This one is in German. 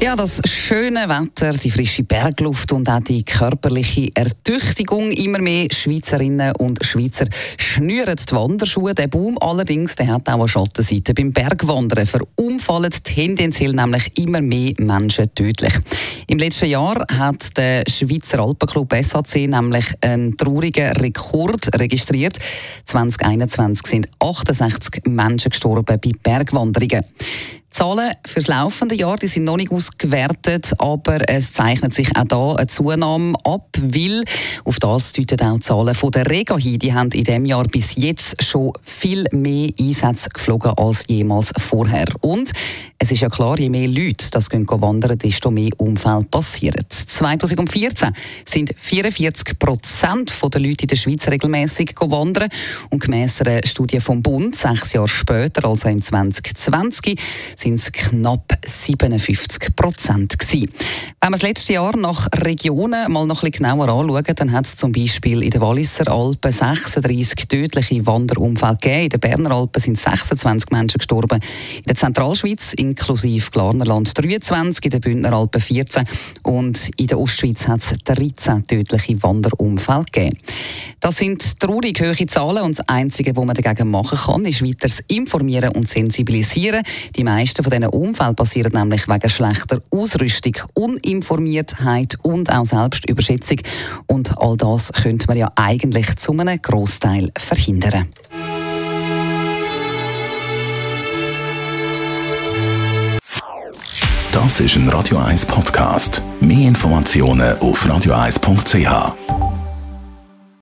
ja, das schöne Wetter, die frische Bergluft und auch die körperliche Ertüchtigung. Immer mehr Schweizerinnen und Schweizer schnüren die Wanderschuhe. Der Boom allerdings der hat auch eine Schattenseite. Beim Bergwandern verunfallen tendenziell nämlich immer mehr Menschen tödlich. Im letzten Jahr hat der Schweizer Alpenclub SAC nämlich einen traurigen Rekord registriert. 2021 sind 68 Menschen gestorben bei Bergwanderungen. Zahlen für das laufende Jahr die sind noch nicht ausgewertet, aber es zeichnet sich auch da eine Zunahme ab, weil auf das deuten auch die Zahlen von der Rega hin. Die haben in diesem Jahr bis jetzt schon viel mehr Einsätze geflogen als jemals vorher. Und es ist ja klar, je mehr Leute das gehen wandern, desto mehr Unfälle passieren. 2014 sind 44 Prozent der Leute in der Schweiz regelmäßig wandern und gemäss einer Studie vom Bund, sechs Jahre später, also im 2020, sind es knapp 57 Prozent Wenn wir das letzte Jahr nach Regionen mal noch ein genauer anschauen, dann hat es zum Beispiel in den Walliser Alpen 36 tödliche Wanderunfälle gegeben. In den Berner Alpen sind 26 Menschen gestorben. In der Zentralschweiz in inklusive Glarnerland 23, in den Bündner Alpen 14 und in der Ostschweiz hat es 13 tödliche Wanderunfälle gegeben. Das sind traurig hohe Zahlen und das Einzige, was man dagegen machen kann, ist weiter informieren und sensibilisieren. Die meisten von diesen Unfällen passieren nämlich wegen schlechter Ausrüstung, Uninformiertheit und auch Selbstüberschätzung. Und all das könnte man ja eigentlich zu einem Großteil verhindern. Das ist ein Radio 1 Podcast. Mehr Informationen auf radio1.ch.